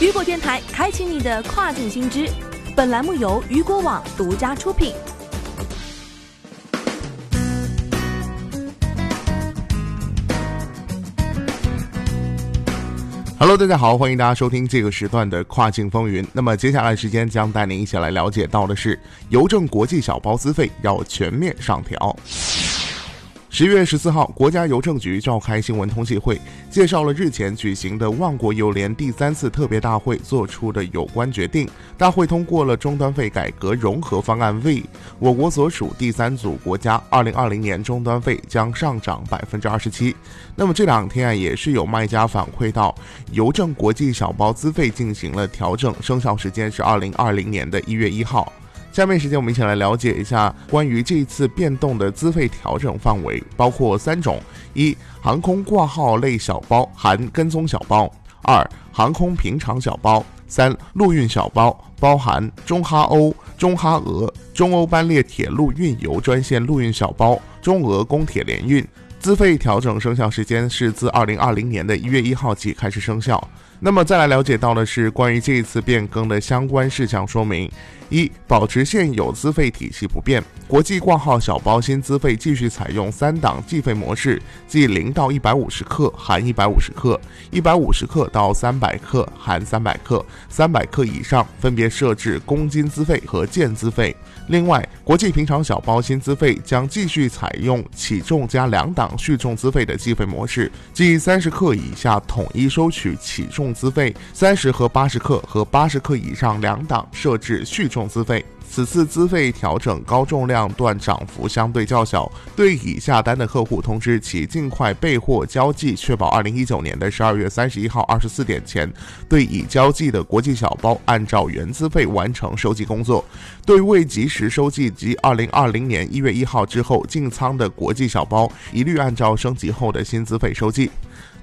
雨果电台开启你的跨境新知。本栏目由雨果网独家出品。Hello，大家好，欢迎大家收听这个时段的跨境风云。那么接下来时间将带您一起来了解到的是，邮政国际小包资费要全面上调。十月十四号，国家邮政局召开新闻通气会，介绍了日前举行的万国邮联第三次特别大会做出的有关决定。大会通过了终端费改革融合方案，V，我国所属第三组国家，二零二零年终端费将上涨百分之二十七。那么这两天啊，也是有卖家反馈到，邮政国际小包资费进行了调整，生效时间是二零二零年的一月一号。下面时间，我们一起来了解一下关于这一次变动的资费调整范围，包括三种：一、航空挂号类小包含跟踪小包；二、航空平常小包；三、陆运小包包含中哈欧、中哈俄、中欧班列铁路运油专线陆运小包、中俄公铁联运。资费调整生效时间是自二零二零年的一月一号起开始生效。那么再来了解到的是关于这一次变更的相关事项说明：一、保持现有资费体系不变，国际挂号小包新资费继续采用三档计费模式，即零到一百五十克含一百五十克，一百五十克到三百克含三百克，三百克以上分别设置公斤资费和件资费。另外，国际平常小包新资费将继续采用起重加两档续重资费的计费模式，即三十克以下统一收取起重资费，三十和八十克和八十克以上两档设置续重资费。此次资费调整高重量段涨幅相对较小，对已下单的客户通知其尽快备货交寄，确保二零一九年的十二月三十一号二十四点前对已交寄的国际小包按照原资费完成收寄工作。对未及时收寄及二零二零年一月一号之后进仓的国际小包，一律按照升级后的新资费收寄。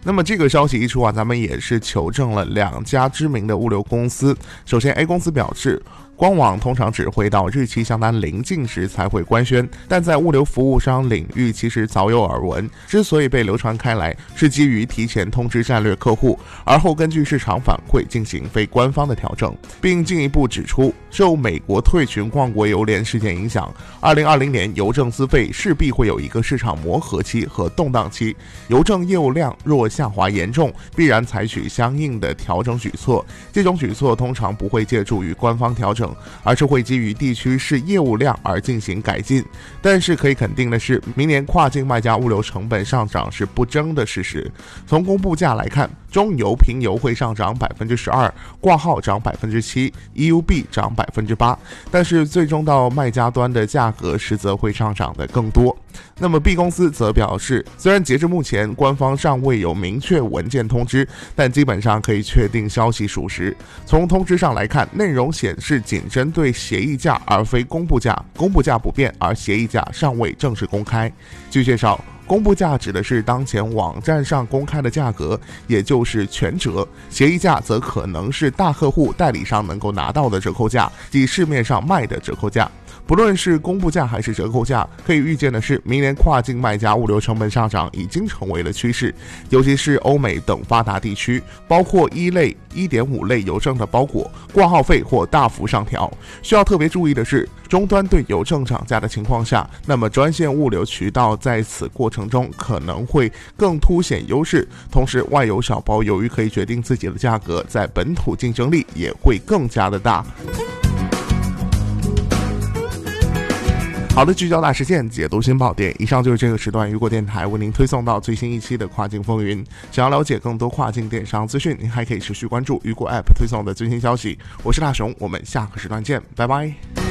那么这个消息一出啊，咱们也是求证了两家知名的物流公司。首先，A 公司表示。官网通常只会到日期相当临近时才会官宣，但在物流服务商领域其实早有耳闻。之所以被流传开来，是基于提前通知战略客户，而后根据市场反馈进行非官方的调整，并进一步指出，受美国退群万国邮联事件影响，二零二零年邮政资费势必会有一个市场磨合期和动荡期。邮政业务量若下滑严重，必然采取相应的调整举措。这种举措通常不会借助于官方调整。而是会基于地区市业务量而进行改进，但是可以肯定的是，明年跨境卖家物流成本上涨是不争的事实。从公布价来看，中油平油会上涨百分之十二，挂号涨百分之七，EUB 涨百分之八，但是最终到卖家端的价格实则会上涨的更多。那么 B 公司则表示，虽然截至目前官方尚未有明确文件通知，但基本上可以确定消息属实。从通知上来看，内容显示仅针对协议价而非公布价，公布价不变，而协议价尚未正式公开。据介绍，公布价指的是当前网站上公开的价格，也就是全折；协议价则可能是大客户代理商能够拿到的折扣价，即市面上卖的折扣价。不论是公布价还是折扣价，可以预见的是，明年跨境卖家物流成本上涨已经成为了趋势，尤其是欧美等发达地区，包括一类、一点五类邮政的包裹挂号费或大幅上调。需要特别注意的是，终端对邮政涨价的情况下，那么专线物流渠道在此过程中可能会更凸显优势，同时外邮小包由于可以决定自己的价格，在本土竞争力也会更加的大。好的，聚焦大事件，解读新爆点。以上就是这个时段雨果电台为您推送到最新一期的跨境风云。想要了解更多跨境电商资讯，您还可以持续关注雨果 App 推送的最新消息。我是大熊，我们下个时段见，拜拜。